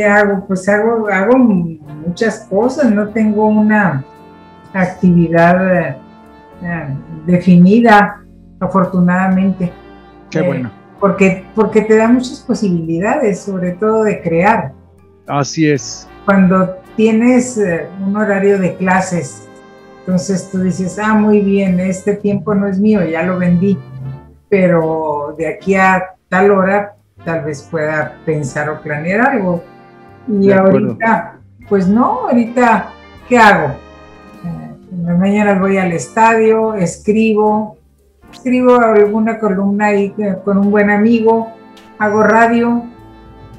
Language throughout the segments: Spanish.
¿qué hago? Pues hago, hago muchas cosas, no tengo una actividad eh, definida, afortunadamente. Qué bueno. Porque, porque te da muchas posibilidades, sobre todo de crear. Así es. Cuando tienes un horario de clases, entonces tú dices, ah, muy bien, este tiempo no es mío, ya lo vendí, pero de aquí a tal hora tal vez pueda pensar o planear algo. Y ahorita, pues no, ahorita, ¿qué hago? Eh, en las mañanas voy al estadio, escribo, escribo alguna columna ahí con un buen amigo, hago radio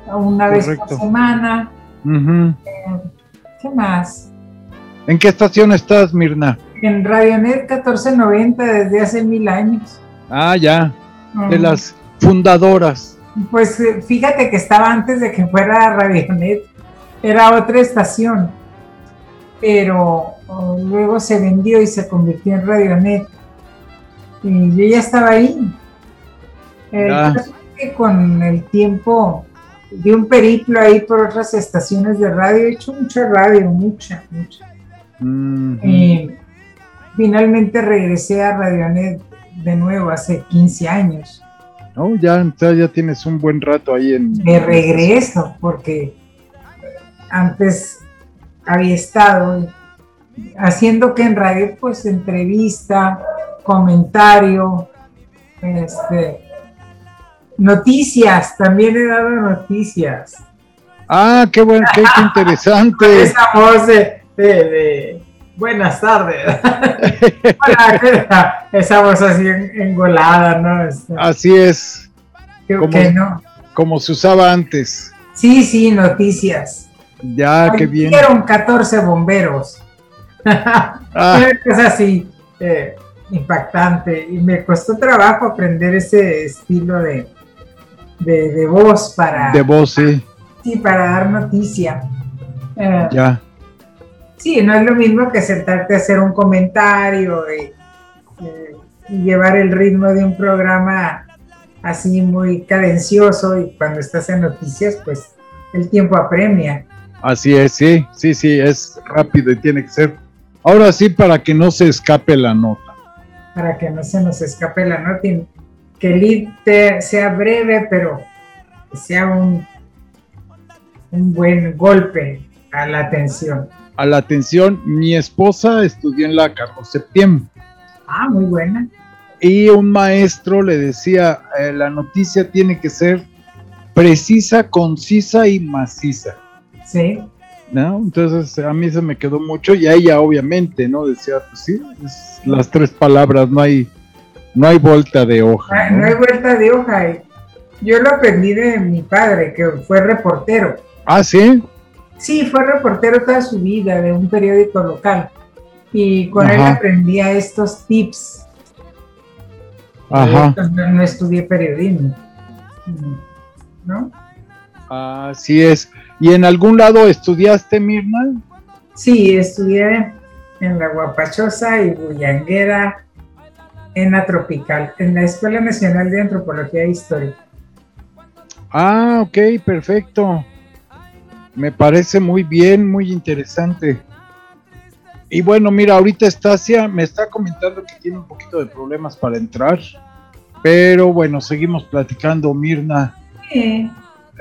una vez por semana. Eh, ¿Qué más? ¿En qué estación estás, Mirna? En Radionet 1490 desde hace mil años. Ah, ya. De las fundadoras. Pues eh, fíjate que estaba antes de que fuera Radionet, era otra estación, pero oh, luego se vendió y se convirtió en Radionet. Y yo ya estaba ahí. Eh, con el tiempo de un periplo ahí por otras estaciones de radio, he hecho mucha radio, mucha, mucha. Y finalmente regresé a Radionet de nuevo hace 15 años. Oh, ya, ya tienes un buen rato ahí en... De regreso, porque antes había estado haciendo que en radio, pues entrevista, comentario, este, noticias, también he dado noticias. Ah, qué bueno, qué, interesante. Esa voz de, buenas tardes. esa voz así engolada, ¿no? Este, así es. Creo que no. Como se usaba antes. Sí, sí, noticias. Ya, qué bien. Hicieron 14 bomberos. ah. Es así, eh, impactante. Y me costó trabajo aprender ese estilo de, de, voz para. De voz, sí. Sí, para dar noticia. Eh, ya. Sí, no es lo mismo que sentarte a hacer un comentario y, llevar el ritmo de un programa así muy cadencioso y cuando estás en noticias, pues el tiempo apremia. Así es, sí, sí, sí, es rápido y tiene que ser. Ahora sí, para que no se escape la nota. Para que no se nos escape la nota y que el lead sea breve, pero que sea un, un buen golpe a la atención. A la atención, mi esposa estudió en la Carlos Septiembre. Ah, muy buena. Y un maestro le decía, eh, la noticia tiene que ser precisa, concisa y maciza. Sí. ¿No? Entonces a mí se me quedó mucho y a ella obviamente, ¿no? Decía, pues sí, las tres palabras, no hay, no hay vuelta de hoja. Ah, ¿no? hay vuelta de hoja. Yo lo aprendí de mi padre, que fue reportero. Ah, sí. Sí, fue reportero toda su vida de un periódico local. Y con él aprendía estos tips. Ajá. No, estudié periodismo. ¿No? Así es. ¿Y en algún lado estudiaste, Mirna? Sí, estudié en la Guapachosa y Bullanguera, en la Tropical, en la Escuela Nacional de Antropología e Historia. Ah, ok, perfecto. Me parece muy bien, muy interesante. Y bueno, mira, ahorita Estacia me está comentando que tiene un poquito de problemas para entrar, pero bueno, seguimos platicando, Mirna. Sí.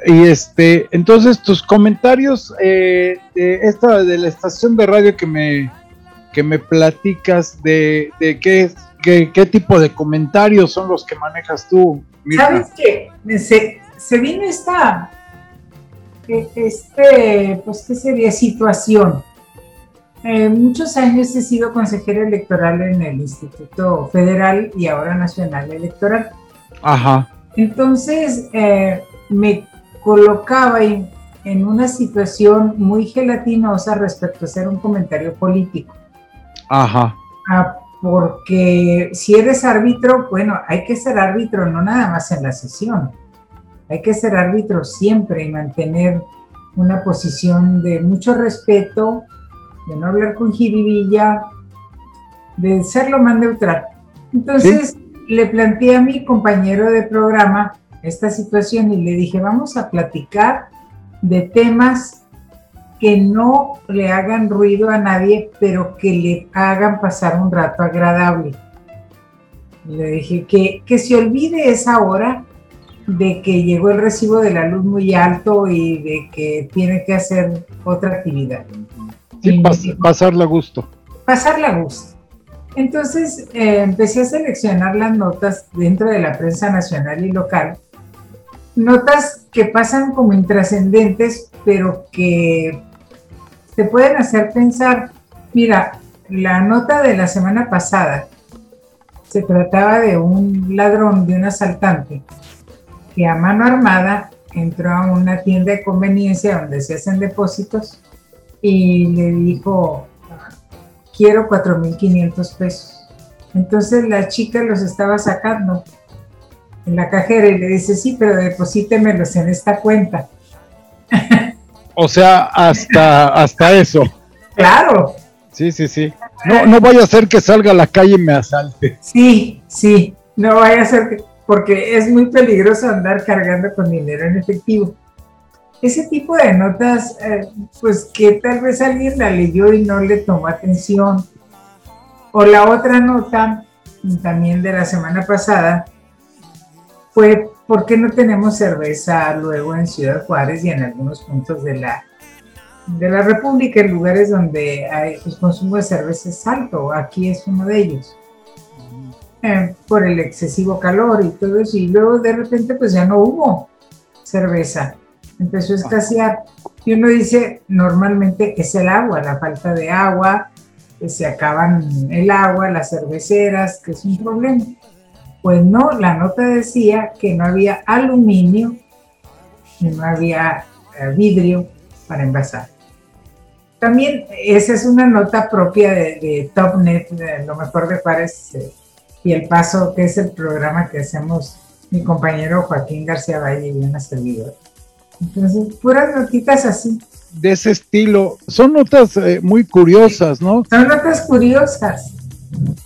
Y este, entonces tus comentarios eh, de esta de la estación de radio que me que me platicas de, de qué, qué, tipo de comentarios son los que manejas tú. Mirna? Sabes que se, se vino esta este, pues, ¿qué sería? Situación. Eh, muchos años he sido consejero electoral en el Instituto Federal y ahora Nacional Electoral. Ajá. Entonces, eh, me colocaba en, en, una situación muy gelatinosa respecto a hacer un comentario político. Ajá. Ah, porque si eres árbitro, bueno, hay que ser árbitro no nada más en la sesión, hay que ser árbitro siempre y mantener una posición de mucho respeto, de no hablar con jiribilla, de ser lo más neutral. Entonces le planteé a mi compañero de programa esta situación y le dije, vamos a platicar de temas que no le hagan ruido a nadie, pero que le hagan pasar un rato agradable. Le dije que, que se olvide esa hora de que llegó el recibo de la luz muy alto y de que tiene que hacer otra actividad. Sí, pasarla a gusto. Pasarla a gusto. Entonces eh, empecé a seleccionar las notas dentro de la prensa nacional y local. Notas que pasan como intrascendentes, pero que te pueden hacer pensar. Mira, la nota de la semana pasada se trataba de un ladrón, de un asaltante, que a mano armada entró a una tienda de conveniencia donde se hacen depósitos y le dijo, quiero 4.500 pesos. Entonces la chica los estaba sacando en la cajera y le dice, sí, pero deposítemelos en esta cuenta. O sea, hasta, hasta eso. Claro. Sí, sí, sí. No, no vaya a ser que salga a la calle y me asalte. Sí, sí. No vaya a ser que, porque es muy peligroso andar cargando con dinero en efectivo. Ese tipo de notas, eh, pues que tal vez alguien la leyó y no le tomó atención. O la otra nota, también de la semana pasada, fue ¿por qué no tenemos cerveza luego en Ciudad Juárez y en algunos puntos de la, de la República, en lugares donde hay, el consumo de cerveza es alto? Aquí es uno de ellos. Eh, por el excesivo calor y todo eso, y luego de repente pues ya no hubo cerveza, empezó a escasear. Y uno dice, normalmente es el agua, la falta de agua, que se acaban el agua, las cerveceras, que es un problema. Pues no, la nota decía que no había aluminio y no había eh, vidrio para envasar. También esa es una nota propia de, TopNet, de lo mejor de Juárez, eh, y el paso, que es el programa que hacemos mi compañero Joaquín García Valle y una. Entonces, puras notitas así. De ese estilo. Son notas eh, muy curiosas, ¿no? Son notas curiosas.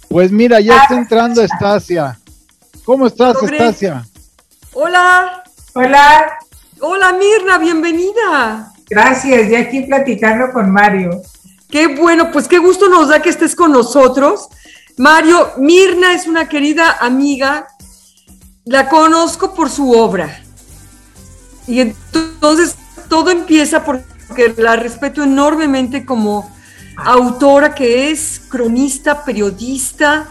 Pues mira, ya está entrando Estasia. ¿Cómo estás, Estasia? Hola. Hola. Hola, Mirna, bienvenida. Gracias, ya aquí platicando con Mario. Qué bueno, pues qué gusto nos da que estés con nosotros. Mario, Mirna es una querida amiga, la conozco por su obra. Y entonces todo empieza porque la respeto enormemente como autora que es, cronista, periodista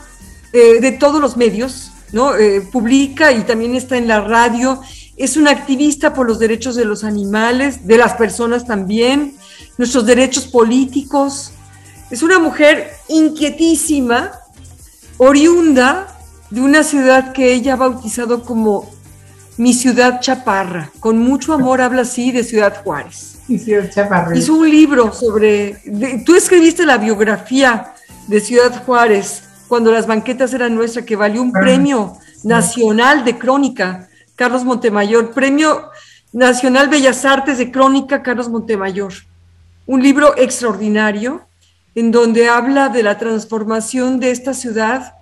eh, de todos los medios, ¿no? Eh, publica y también está en la radio. Es una activista por los derechos de los animales, de las personas también, nuestros derechos políticos. Es una mujer inquietísima oriunda de una ciudad que ella ha bautizado como mi ciudad chaparra. Con mucho amor habla así de Ciudad Juárez. Mi ciudad chaparra. Hizo un libro sobre, tú escribiste la biografía de Ciudad Juárez cuando las banquetas eran nuestras, que valió un premio nacional de crónica, Carlos Montemayor, premio nacional Bellas Artes de crónica, Carlos Montemayor. Un libro extraordinario en donde habla de la transformación de esta ciudad,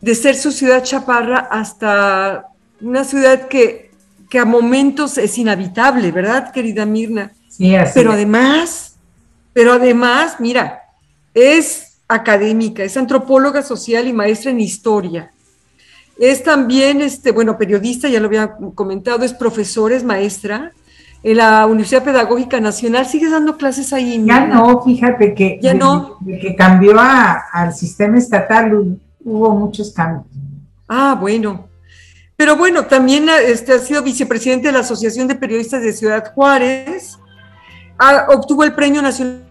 de ser su ciudad chaparra hasta una ciudad que, que a momentos es inhabitable, ¿verdad, querida Mirna? Sí, así Pero además, pero además, mira, es académica, es antropóloga social y maestra en historia. Es también, este, bueno, periodista, ya lo había comentado, es profesora, es maestra, en la Universidad Pedagógica Nacional. ¿Sigues dando clases ahí? Ya no, fíjate que, ya no. que cambió al sistema estatal hubo muchos cambios. Ah, bueno. Pero bueno, también este, ha sido vicepresidente de la Asociación de Periodistas de Ciudad Juárez. obtuvo el Premio Nacional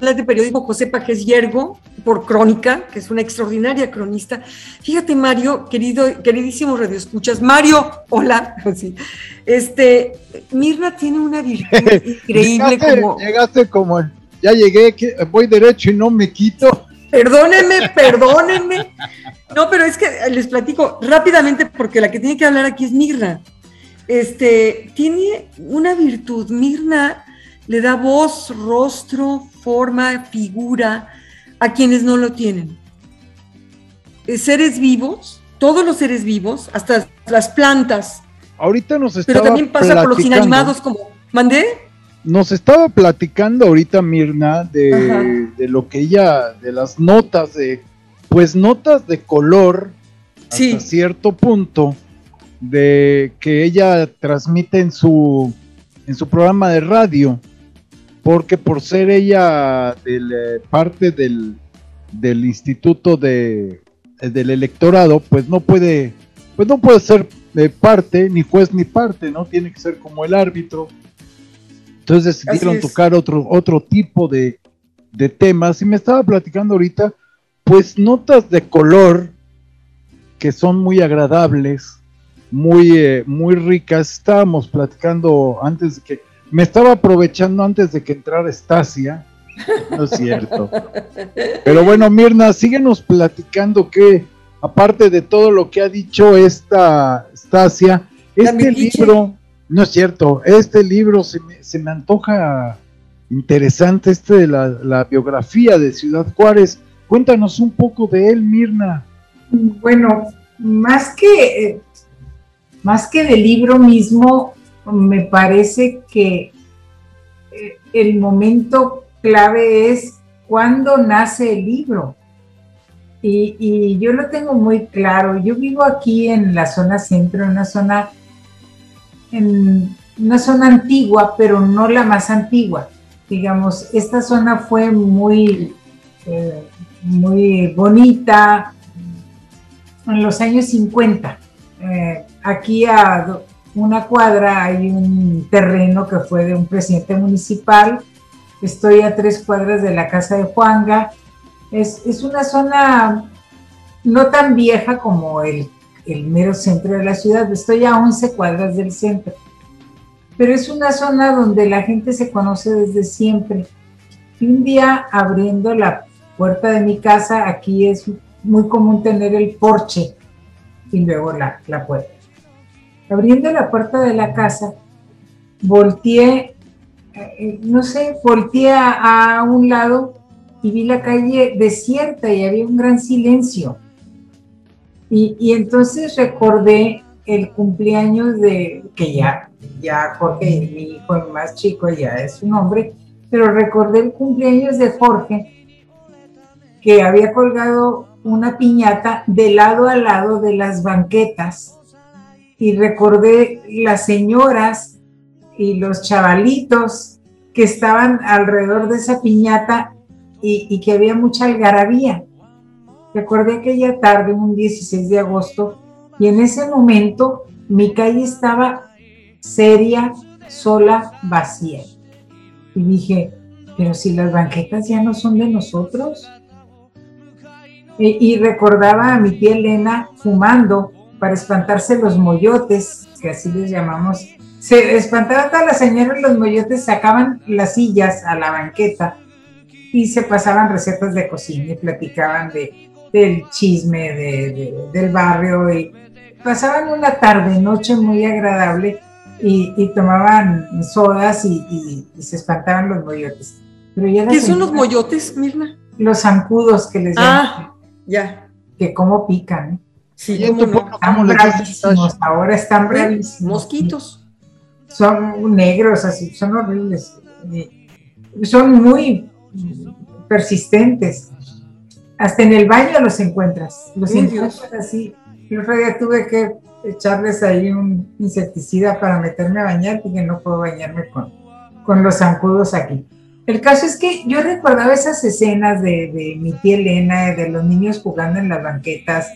de Periodismo José Pajes Yergo por Crónica, que es una extraordinaria cronista. Fíjate, Mario, querido, queridísimos radioescuchas, Mario, hola. Este, Mirna tiene una virtud increíble llegaste, como. Llegaste como, ya llegué, voy derecho y no me quito. Perdónenme, perdónenme. No, pero es que les platico rápidamente porque la que tiene que hablar aquí es Mirna. Este, tiene una virtud. Mirna le da voz, rostro, forma, figura a quienes no lo tienen. Eh, seres vivos, todos los seres vivos, hasta las plantas. Ahorita nos está. Pero también pasa por los inanimados como. ¿Mandé? nos estaba platicando ahorita Mirna de, de, lo que ella, de las notas de, pues notas de color hasta cierto punto de que ella transmite en su en su programa de radio porque por ser ella del, eh, parte del, del instituto de, eh, del electorado pues no puede pues no puede ser de parte ni juez ni parte no tiene que ser como el árbitro. Entonces decidieron tocar otro otro tipo de, de temas. Y me estaba platicando ahorita pues notas de color que son muy agradables, muy, eh, muy ricas. Estábamos platicando antes de que, me estaba aprovechando antes de que entrara Estasia, no es cierto. Pero bueno, Mirna, síguenos platicando que, aparte de todo lo que ha dicho esta Estasia, este libro, no es cierto, este libro se me, se me antoja interesante, este de la, la biografía de Ciudad Juárez. Cuéntanos un poco de él, Mirna. Bueno, más que, más que del libro mismo, me parece que eh, el momento clave es cuando nace el libro. Y, yo lo tengo muy claro. Yo vivo aquí en la zona centro, en una zona, en una zona antigua, pero no la más antigua. Digamos, esta zona fue muy, eh, muy bonita, en los años 50. Eh, aquí a una cuadra hay un terreno que fue de un presidente municipal. Estoy a tres cuadras de la casa de Juanga. Es, es una zona no tan vieja como el, el, mero centro de la ciudad. Estoy a 11 cuadras del centro. Pero es una zona donde la gente se conoce desde siempre. Un día abriendo la puerta de mi casa, aquí es muy común tener el porche y luego la, la puerta. Abriendo la puerta de la casa, volteé, eh, no sé, volteé a, un lado y vi la calle desierta y había un gran silencio. Y, y, entonces recordé el cumpleaños de, que ya, ya Jorge, mi hijo el más chico, ya es un hombre, pero recordé el cumpleaños de Jorge, que había colgado una piñata de lado a lado de las banquetas y recordé las señoras y los chavalitos que estaban alrededor de esa piñata y, que había mucha algarabía. Recordé aquella tarde, un 16 de agosto, y en ese momento mi calle estaba seria, sola, vacía. Y dije, pero si las banquetas ya no son de nosotros, y, recordaba a mi tía Elena fumando para espantarse los moyotes, que así les llamamos. Se espantaban todas las señoras los moyotes, sacaban las sillas a la banqueta y se pasaban recetas de cocina y platicaban de, del chisme del barrio y pasaban una tarde, noche muy agradable y, tomaban sodas y, se espantaban los moyotes. ¿Qué son los moyotes, Mirna? Los zancudos que les ah. llaman. Ya. Que cómo pican. Sí, ¿cómo no? Están bravísimos, ahora están bravísimos. Mosquitos. Son negros, así, son horribles. Son muy persistentes. Hasta en el baño los encuentras. Los encuentras así. Yo otro día tuve que echarles ahí un insecticida para meterme a bañar porque no puedo bañarme con, con los zancudos aquí. El caso es que yo recordaba esas escenas de, mi tía Elena, de los niños jugando en las banquetas,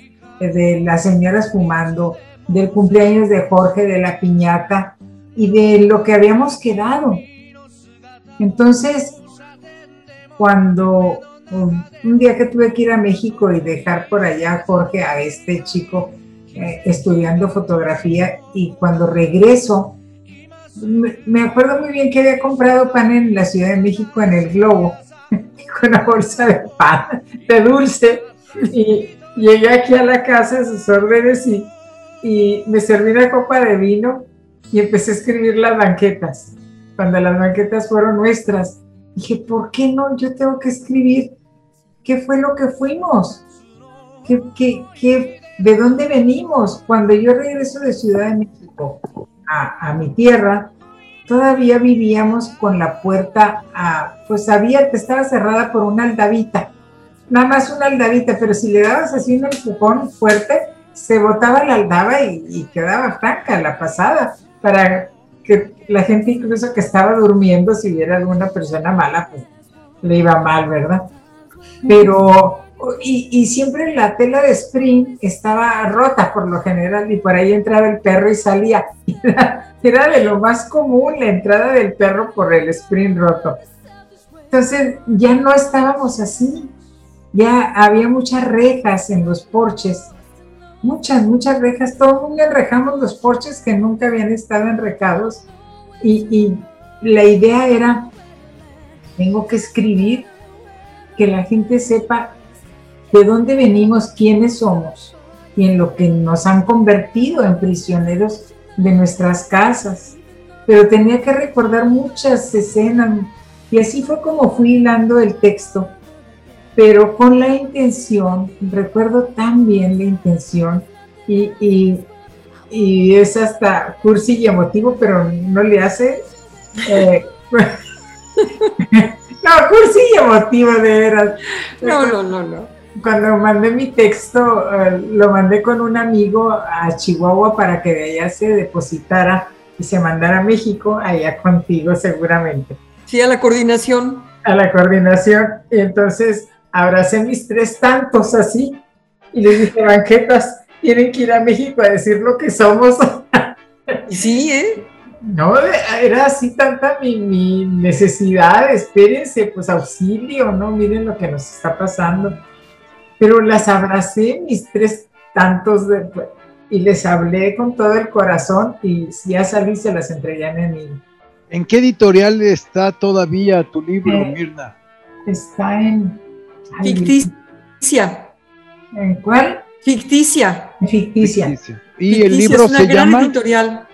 de las señoras fumando, del cumpleaños de Jorge, de la piñata y de lo que habíamos quedado. Entonces, cuando un día que tuve que ir a México y dejar por allá a Jorge, a este chico, eh, estudiando fotografía, y cuando regreso, me acuerdo muy bien que había comprado pan en la Ciudad de México en el Globo, con una bolsa de pan, de dulce, y llegué aquí a la casa a sus órdenes y, y me serví una copa de vino y empecé a escribir las banquetas. Cuando las banquetas fueron nuestras, dije, ¿por qué no? Yo tengo que escribir qué fue lo que fuimos, ¿Qué, qué, qué, de dónde venimos. Cuando yo regreso de Ciudad de México, a, mi tierra, todavía vivíamos con la puerta, a, pues abierta, estaba cerrada por una aldabita, nada más una aldabita, pero si le dabas así un empujón fuerte, se botaba la aldaba y, quedaba franca la pasada, para que la gente incluso que estaba durmiendo, si viera alguna persona mala, pues le iba mal, ¿verdad? Pero, y, siempre la tela de spring estaba rota por lo general, y por ahí entraba el perro y salía. Era, de lo más común la entrada del perro por el spring roto. Entonces ya no estábamos así, ya había muchas rejas en los porches. Muchas, muchas rejas, todo el mundo enrejamos los porches que nunca habían estado enrejados. Y, y la idea era, tengo que escribir, que la gente sepa de dónde venimos, quiénes somos y en lo que nos han convertido en prisioneros de nuestras casas. Pero tenía que recordar muchas escenas. Y así fue como fui hilando el texto pero con la intención, recuerdo tan bien la intención, y, es hasta cursi y emotivo, pero no le hace. Eh, no, cursi y emotivo, de veras. No, no, no, no. Cuando mandé mi texto, eh, lo mandé con un amigo a Chihuahua para que de allá se depositara y se mandara a México, allá contigo seguramente. Sí, a la coordinación. A la coordinación. Y entonces abracé mis tres tantos así y les dije, banquetas, tienen que ir a México a decir lo que somos. Sí, ¿eh? No, era así tanta mi, necesidad, espérense, pues auxilio, ¿no? Miren lo que nos está pasando. Pero las abracé mis tres tantos de, y les hablé con todo el corazón y ya salí se las entregué a mi ¿En qué editorial está todavía tu libro, eh, Mirna? Está en Ficticia. ¿En cuál? Ficticia. Ficticia. Y el libro se llama editorial.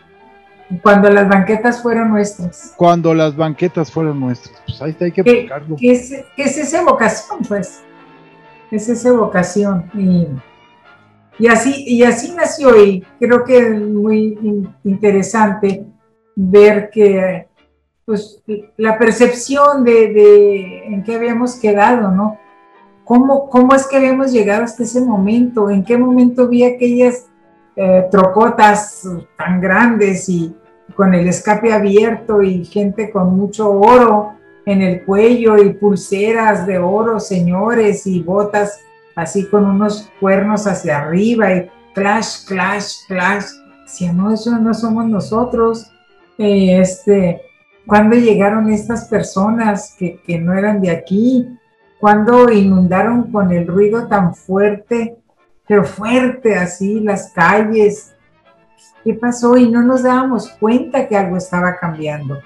Cuando las banquetas fueron nuestras. Cuando las banquetas fueron nuestras. Pues ahí hay que buscarlo. ¿Qué es, esa vocación, pues? Es esa vocación. Y, y, así, y así nació y creo que es muy interesante ver que pues la percepción de, de en qué habíamos quedado, ¿no? ¿Cómo, ¿Cómo es que habíamos llegado hasta ese momento? ¿En qué momento vi aquellas eh, trocotas tan grandes y con el escape abierto y gente con mucho oro en el cuello y pulseras de oro, señores, y botas así con unos cuernos hacia arriba y clash, clash, clash? Si no, eso no somos nosotros. Eh, este, ¿Cuándo llegaron estas personas que, que no eran de aquí? Cuando inundaron con el ruido tan fuerte, pero fuerte así, las calles. ¿Qué pasó? Y no nos dábamos cuenta que algo estaba cambiando.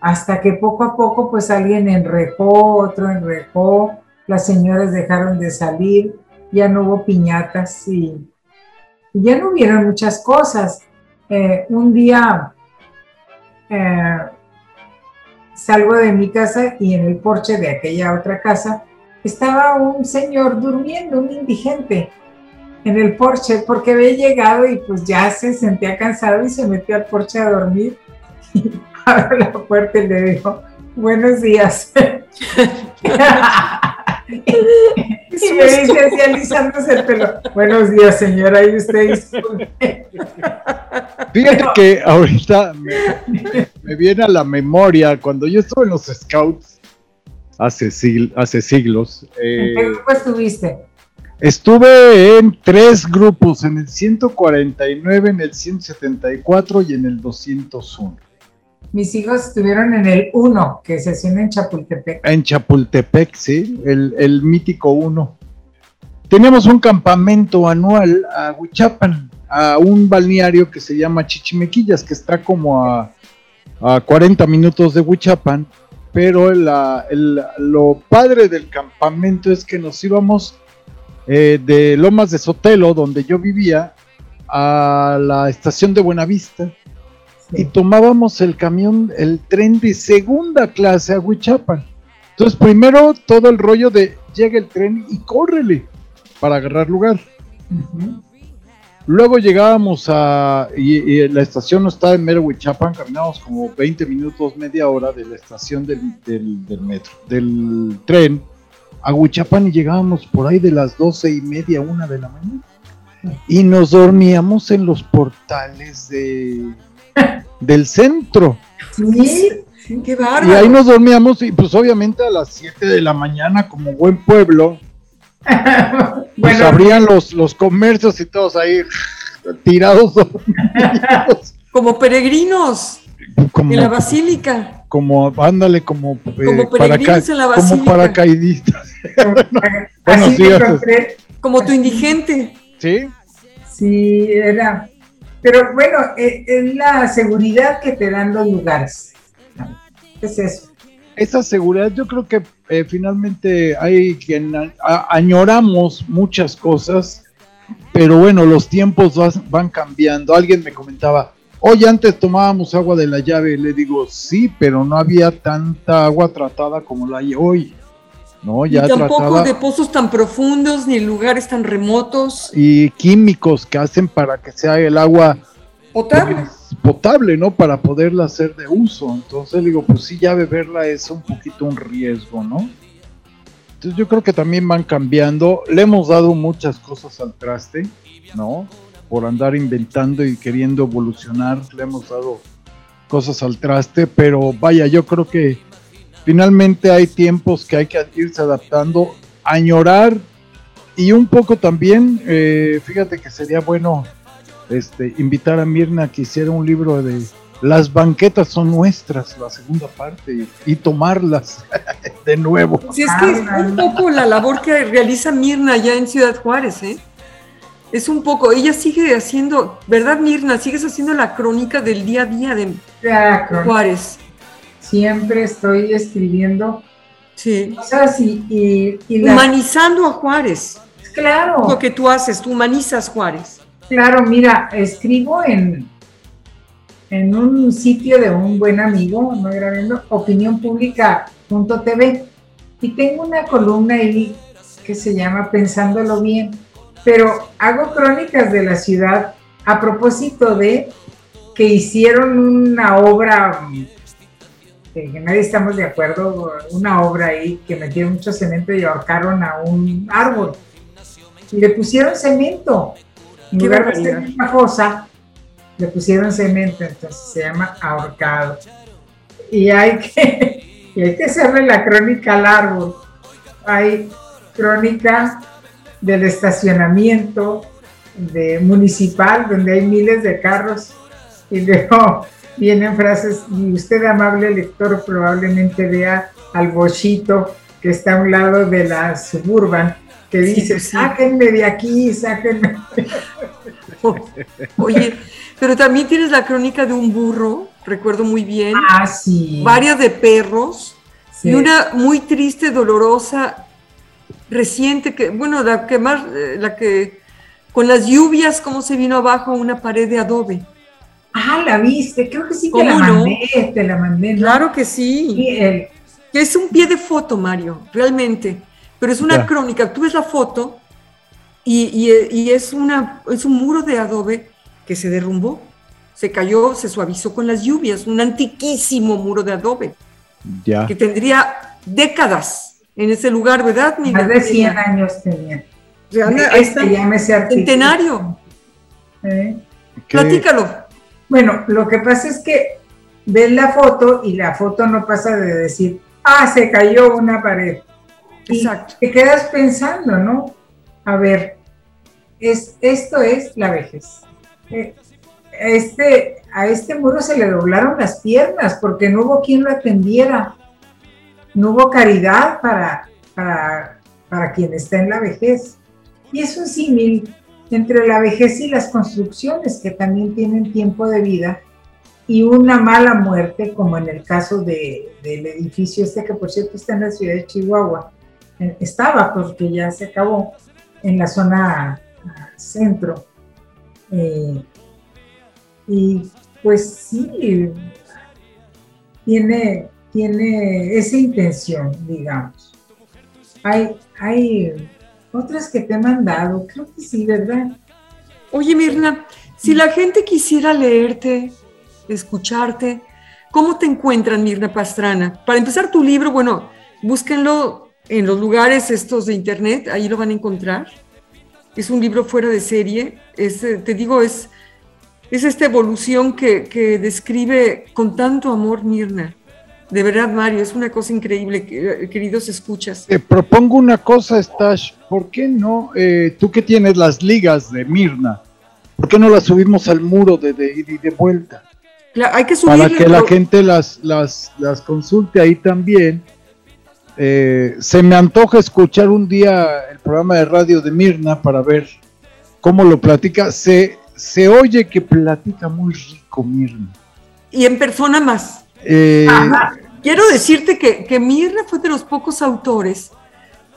Hasta que poco a poco pues alguien enrejó, otro enrejó, las señoras dejaron de salir, ya no hubo piñatas y, ya no hubieron muchas cosas. Eh, un día eh, salgo de mi casa y en el porche de aquella otra casa estaba un señor durmiendo, un indigente, en el porche porque había llegado y pues ya se sentía cansado y se metió al porche a dormir. Y abrió la puerta y le dijo, buenos días. y me dice así alisándose el pelo, buenos días señora, y usted Fíjate que ahorita me, viene a la memoria cuando yo estuve en los Scouts hace, hace siglos. ¿En qué eh, grupo estuviste? Estuve en tres grupos, en el 149, en el 174 y en el 201. Mis hijos estuvieron en el 1, que se hacía en Chapultepec. En Chapultepec, sí, el, el mítico 1. Teníamos un campamento anual a Huichapan, a un balneario que se llama Chichimequillas, que está como a, a 40 minutos de Huichapan, pero lo padre del campamento es que nos íbamos eh, de Lomas de Sotelo, donde yo vivía, a la estación de Buenavista y tomábamos el camión, el tren de segunda clase a Huichapan. Entonces, primero todo el rollo de llega el tren y córrele para agarrar lugar. Luego llegábamos a, y, la estación no estaba en mero Huichapan, caminábamos como 20 minutos, media hora de la estación del, del, metro, del tren a Huichapan y llegábamos por ahí de las doce y media, una de la mañana. Y nos dormíamos en los portales de, del centro. Sí, qué bárbaro. Y ahí nos dormíamos y pues obviamente a las 7 de la mañana como buen pueblo pues abrían los, los comercios y todos ahí tirados. como peregrinos en la basílica. Como, ándale, como, eh, como peregrinos en la basílica. Como paracaidistas. como tu indigente. Sí. Sí, era. Pero bueno, eh, es la seguridad que te dan los lugares. ¿Qué es eso? esa seguridad, yo creo que eh, finalmente hay quien añoramos muchas cosas, pero bueno, los tiempos van cambiando. Alguien me comentaba, hoy antes tomábamos agua de la llave, le digo, sí, pero no había tanta agua tratada como la hay hoy. No, ya tampoco de pozos tan profundos ni lugares tan remotos. Y químicos que hacen para que sea el agua potable potable, ¿no? Para poderla hacer de uso. Entonces digo, pues sí, ya beberla es un poquito un riesgo, ¿no? Entonces yo creo que también van cambiando. Le hemos dado muchas cosas al traste, ¿no? Por andar inventando y queriendo evolucionar, le hemos dado cosas al traste, pero vaya, yo creo que finalmente hay tiempos que hay que irse adaptando, añorar y un poco también, eh, fíjate que sería bueno este, invitar a Mirna a que hiciera un libro de las banquetas son nuestras, la segunda parte, y, tomarlas de nuevo. Sí, es que es un poco la labor que realiza Mirna allá en Ciudad Juárez, ¿eh? Es un poco, ella sigue haciendo, ¿verdad Mirna? Sigues haciendo la crónica del día a día de Juárez. Siempre estoy escribiendo sí. cosas y, Humanizando a Juárez. Claro. Lo que tú haces, tú humanizas Juárez. Claro, mira, escribo en, en un sitio de un buen amigo, no era viendo, opinionpublica.tv, y tengo una columna ahí que se llama Pensándolo Bien, pero hago crónicas de la ciudad a propósito de que hicieron una obra, que nadie estamos de acuerdo, una obra ahí que metieron mucho cemento y ahorcaron a un árbol. Y le pusieron cemento en lugar de hacer una fosa, le pusieron cemento, entonces se llama ahorcado. Y hay que, hay que hacerle la crónica al árbol. Hay crónica del estacionamiento de municipal, donde hay miles de carros, y luego vienen frases, y usted, amable lector, probablemente vea al bochito que está a un lado de la suburban, que dice, sáquenme de aquí, sáquenme. Oye, pero también tienes la crónica de un burro, recuerdo muy bien. Ah, sí. Varias de perros. Y una muy triste, dolorosa, reciente, que, bueno, la que más, eh, la que, con las lluvias, cómo se vino abajo una pared de adobe. Ah, la viste, creo que sí te la mandé, te la mandé. Claro que sí. Que es un pie de foto, Mario, realmente pero es una crónica. Tú ves la foto y, es, una, es un muro de adobe que se derrumbó, se cayó, se suavizó con las lluvias, un antiquísimo muro de adobe. Ya. Que tendría décadas en ese lugar, ¿verdad? Más de 100 años tenía. este Centenario. ¿Eh? Platícalo. Bueno, lo que pasa es que ves la foto y la foto no pasa de decir, ah, se cayó una pared. Exacto. te quedas pensando, ¿no? A ver, es, esto es la vejez. Eh, este, a este muro se le doblaron las piernas porque no hubo quien lo atendiera. No hubo caridad para, para, para quien está en la vejez. Y es un símil entre la vejez y las construcciones que también tienen tiempo de vida y una mala muerte, como en el caso del edificio este que por cierto está en la ciudad de Chihuahua, estaba porque ya se acabó en la zona centro. Eh, y pues sí, tiene, tiene esa intención, digamos. Hay, hay otras que te he mandado, creo que sí, ¿verdad? Oye, Mirna, si la gente quisiera leerte, escucharte, ¿cómo te encuentran, Mirna Pastrana? Para empezar tu libro, bueno, búsquenlo en los lugares estos de internet, ahí lo van a encontrar. Es un libro fuera de serie, es, eh, te digo, es, es esta evolución que, que describe con tanto amor Mirna. De verdad, Mario, es una cosa increíble, eh, queridos escuchas. Te propongo una cosa, Stash, ¿por qué no? Eh, tú que tienes las ligas de Mirna, ¿por qué no las subimos al muro de, de ida y de vuelta? Cla- hay que Para subirle, que la pero- gente las, las, las consulte ahí también. Eh, se me antoja escuchar un día el programa de radio de Mirna para ver cómo lo platica. Se, se oye que platica muy rico Mirna. y en persona más. Eh, Ajá. Quiero decirte que, que Mirna fue de los pocos autores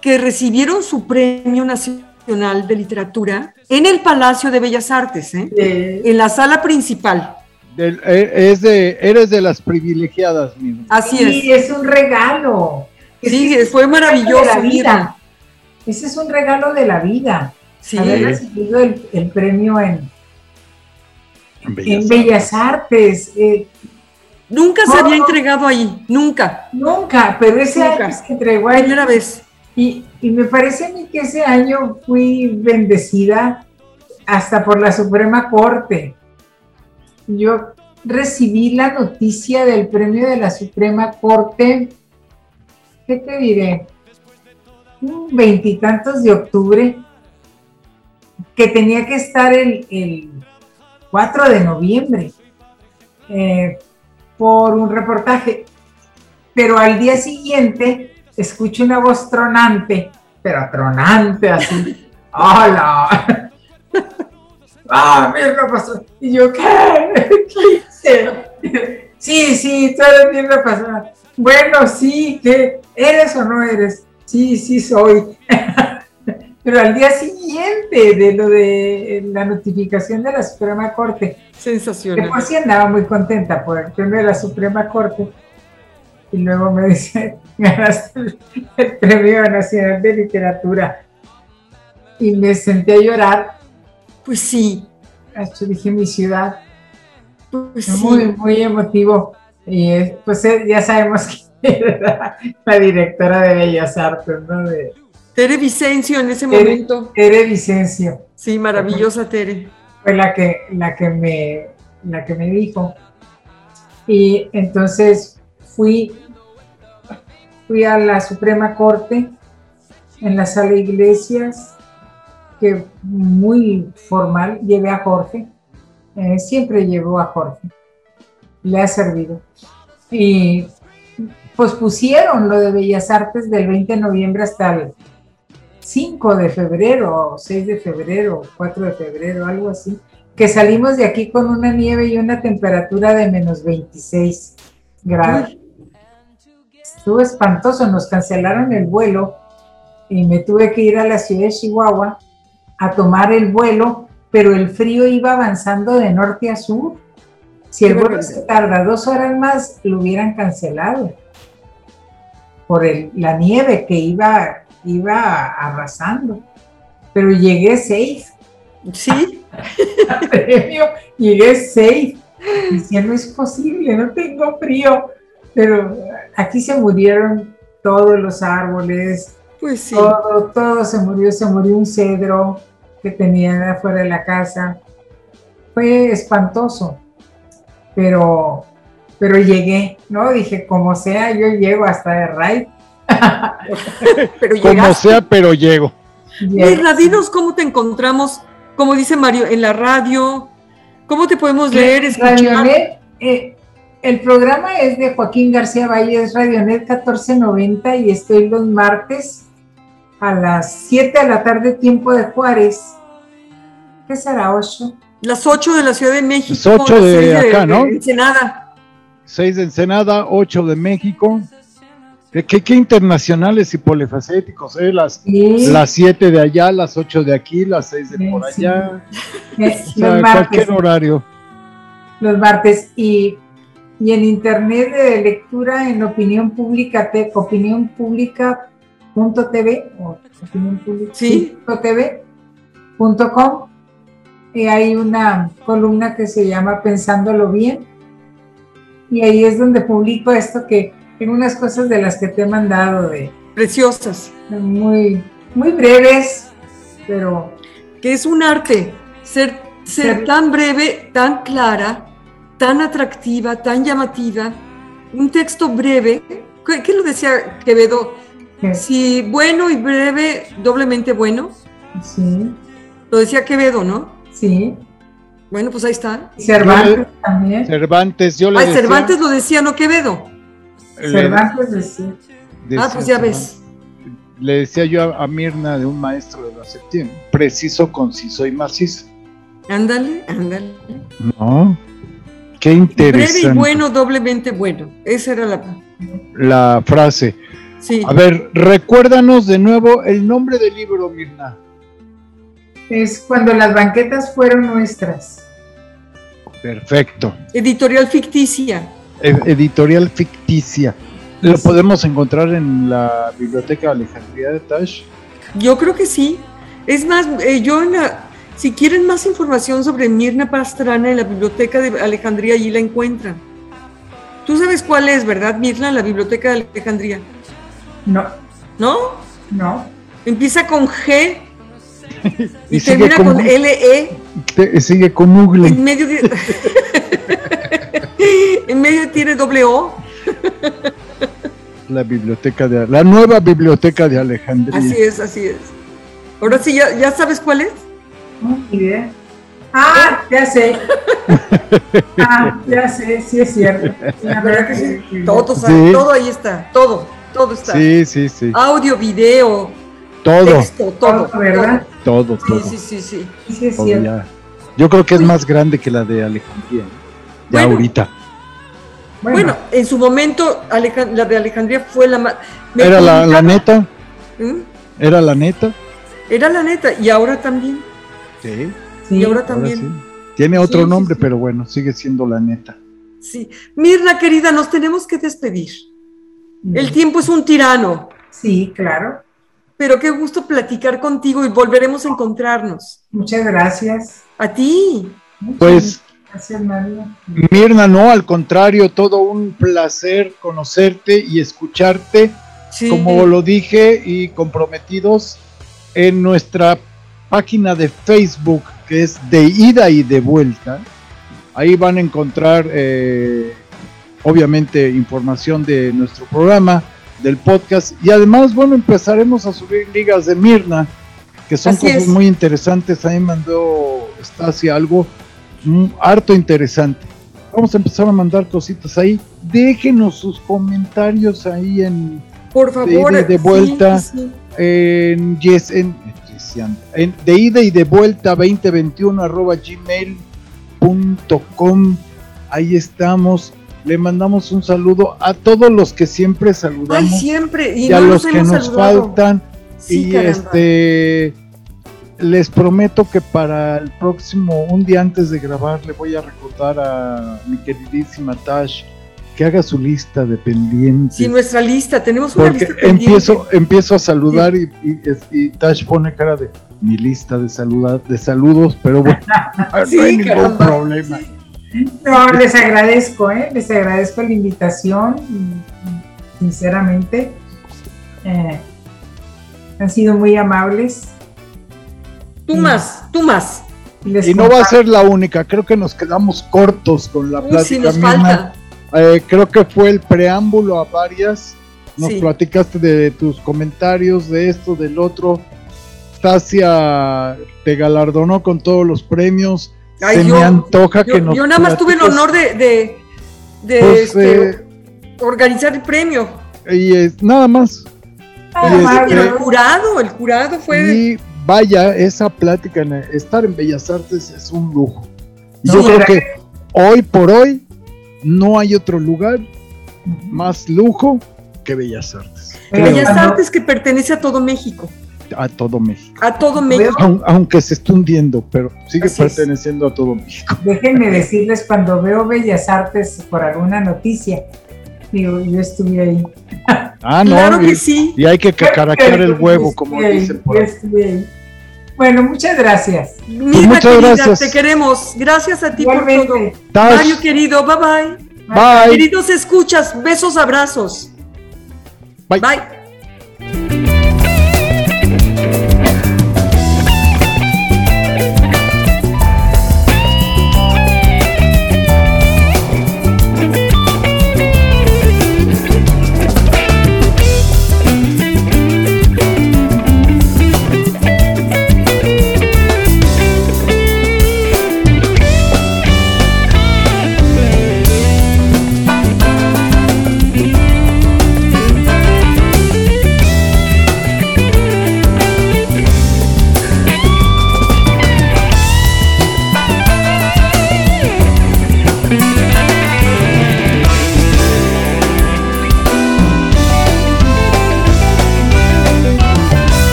que recibieron su Premio Nacional de Literatura en el Palacio de Bellas Artes, ¿eh? Eh, en la sala principal. del- eh, es de, eres de las privilegiadas, Mirna. Así sí, es. es un regalo. Es Sí, fue es maravilloso, de la vida. Ese es un regalo de la vida. Sí, Haber recibido el, el premio en, En Bellas en Bellas Artes. eh, nunca se había entregado ahí, nunca. nunca, pero ese Nunca. año se entregó ahí. Primera vez. Y, y me parece a mí que ese año fui bendecida hasta por la Suprema Corte. Yo recibí la noticia del premio de la Suprema Corte, ¿qué te diré? Un Veintitantos de octubre, que tenía que estar el, el 4 de noviembre eh, por un reportaje. Pero al día siguiente escucho una voz tronante, pero tronante así. ¡Hola! ¡Ah, Mirna pasó! Y yo, ¿qué? ¿Qué? Sí, sí, tú eres Mirna Pastrana. Bueno, sí, ¿qué? ¿Eres o no eres? Sí, sí soy. Pero al día siguiente de lo de la notificación de la Suprema Corte, de Sensacional. por sí andaba muy contenta por el premio de la Suprema Corte. Y luego me dice, ganaste el, el Premio Nacional de Literatura. Y me senté a llorar. Pues sí, Hasta dije mi ciudad. pues Muy, sí. muy emotivo. Y eh, pues eh, ya sabemos que era la directora de Bellas Artes, ¿no? De Tere Vicencio en ese Tere. momento. Tere Vicencio. Sí, maravillosa Tere. fue la que, la que me, la que me dijo. Y entonces fui, fui a la Suprema Corte en la sala de iglesias, que muy formal, llevé a Jorge, eh, siempre llevó a Jorge, le ha servido. Y pues pusieron lo de Bellas Artes del 20 de noviembre hasta el 5 de febrero, o 6 de febrero, 4 de febrero, algo así, que salimos de aquí con una nieve y una temperatura de menos 26 grados. Estuvo espantoso, nos cancelaron el vuelo y me tuve que ir a la ciudad de Chihuahua a tomar el vuelo, pero el frío iba avanzando de norte a sur. Si el vuelo se tarda dos horas más, lo hubieran cancelado por el- la nieve que iba, iba arrasando. Pero llegué safe, Sí, al premio, llegué safe, diciendo es posible, no tengo frío. Pero aquí se murieron todos los árboles, pues sí. todo, todo se murió, se murió un cedro que tenían afuera de la casa. Fue espantoso, pero, pero llegué, ¿no? Dije, como sea, yo llego hasta de raid. Pero Como sea, pero llego. Mirna, dinos cómo te encontramos, como dice Mario, en la radio, cómo te podemos leer, escuchar. Radionet, eh, el programa es de Joaquín García Valle, es Radionet 1490 y estoy los martes a las 7 de la tarde, tiempo de Juárez. ¿Qué será, 8? Las 8 de la Ciudad de México. Las ocho las de seis acá, ¿no? Ensenada. 6 de Ensenada, 8 de México. ¿Qué, qué, qué internacionales y polifacéticos, ¿eh? Las, Sí, las 7 de allá, las 8 de aquí, las 6 de Sí, por sí. allá. eh, O sea, los martes. cualquier horario. los martes y, y en internet de lectura en opinión pública te, opinión pública punto tv o opinión pública Sí. punto tv punto com y hay una columna que se llama Pensándolo Bien. Y ahí es donde publico esto que en unas cosas de las que te he mandado de preciosas, muy muy breves, pero que es un arte ser ser tan breve, tan clara, tan atractiva, tan llamativa, un texto breve. ¿Qué, lo decía Quevedo? Si bueno y breve, doblemente bueno. Sí. Lo decía Quevedo, ¿no? Sí. Bueno, pues ahí está. Cervantes también. Cervantes, yo le decía. Cervantes lo decía, no Quevedo. Cervantes decía. Ah, pues ya ves. Le decía yo a, Mirna de un maestro de la septiembre, preciso, conciso y macizo. Ándale, ándale. No, qué interesante. Breve y bueno, doblemente bueno. Esa era la... La frase. Sí. A ver, recuérdanos de nuevo el nombre del libro, Mirna. Es cuando las banquetas fueron nuestras. Perfecto. Editorial ficticia. Editorial ficticia. ¿Lo podemos encontrar en la biblioteca Alejandría de Tash? Yo creo que sí. Es más, eh, yo en la, si quieren más información sobre Mirna Pastrana en la biblioteca de Alejandría, allí la encuentran. Tú sabes cuál es, ¿verdad, Mirna, la biblioteca de Alejandría? No. ¿No? No. Empieza con G y, termina con, LE. sigue con Google. En medio, en medio tiene doble O. La biblioteca de la nueva biblioteca de Alejandría. Así es, así es. Ahora sí, ¿ya, ya sabes cuál es? No, idea. Ah, ya sé. Ah, ya sé, sí es cierto. Todo, todo ahí está, todo, todo está. Sí, sí, sí. Audio, video, todo. Texto, todo, ¿verdad? Todo, todo. Sí, sí, sí, sí. es cierto. Yo creo que es más grande que la de Alejandría. Ya ahorita. Bueno. en su momento la de Alejandría fue la más... ¿Era la, neta? ¿Mm? ¿Era la neta? Era la neta, y ahora también. Sí. y ahora también. Tiene otro nombre, pero bueno, sigue siendo la neta. Sí. Mirna, querida, nos tenemos que despedir. El tiempo es un tirano. Sí, claro. Pero qué gusto platicar contigo y volveremos a encontrarnos. Muchas gracias. A ti. pues, gracias, María. Mirna, no, al contrario, todo un placer conocerte y escucharte. Como lo dije y comprometidos en nuestra página de Facebook, que es de ida y de vuelta. Ahí van a encontrar, eh, obviamente, información de nuestro programa, del podcast. Y además, bueno, empezaremos a subir ligas de Mirna, que son cosas muy interesantes. Ahí mandó Stasi algo harto interesante. Vamos a empezar a mandar cositas ahí. Déjenos sus comentarios ahí en por favor de, vuelta en yes en de ida y de vuelta 2021 arroba gmail.com. Ahí estamos. Le mandamos un saludo a todos los que siempre saludamos. Ay, siempre. Y, a los que nos faltan. y este les prometo que para el próximo, un día antes de grabar, le voy a recordar a mi queridísima Tash que haga su lista de pendientes. Sí, nuestra lista, tenemos una lista pendiente. Empiezo, empiezo a saludar y, y, Tash pone cara de mi lista de, saludar, de saludos, pero bueno, no hay ningún problema. No, les agradezco, ¿eh? les agradezco la invitación, sinceramente. Eh, han sido muy amables. Tú más, tú más. Y, no va a ser la única, creo que nos quedamos cortos con la plática. nos falta. Eh, creo que fue el preámbulo a varias. Nos platicaste de tus comentarios, de esto, del otro. Tasia te galardonó con todos los premios. Se me antoja que nos. Yo nada más tuve el honor de, pues, este, eh, organizar el premio. Y es, nada más. Ah, el jurado, el jurado fue. Y vaya, esa plática, estar en Bellas Artes es un lujo. yo creo que hoy por hoy no hay otro lugar más lujo que Bellas Artes. Bellas Artes que pertenece a todo México. A todo México. A todo México. Aunque se esté hundiendo, pero sigue perteneciendo a todo México. Déjenme decirles, cuando veo Bellas Artes por alguna noticia, digo, yo estuve ahí. Ah, no. Claro que sí. Y hay que cacaraquear el huevo, como dicen por ahí. Bueno, muchas gracias. Mira, muchas querida, gracias. te queremos. Gracias a ti por todo. Mario, querido, bye bye. Bye. Queridos escuchas, besos, abrazos. Bye. Bye.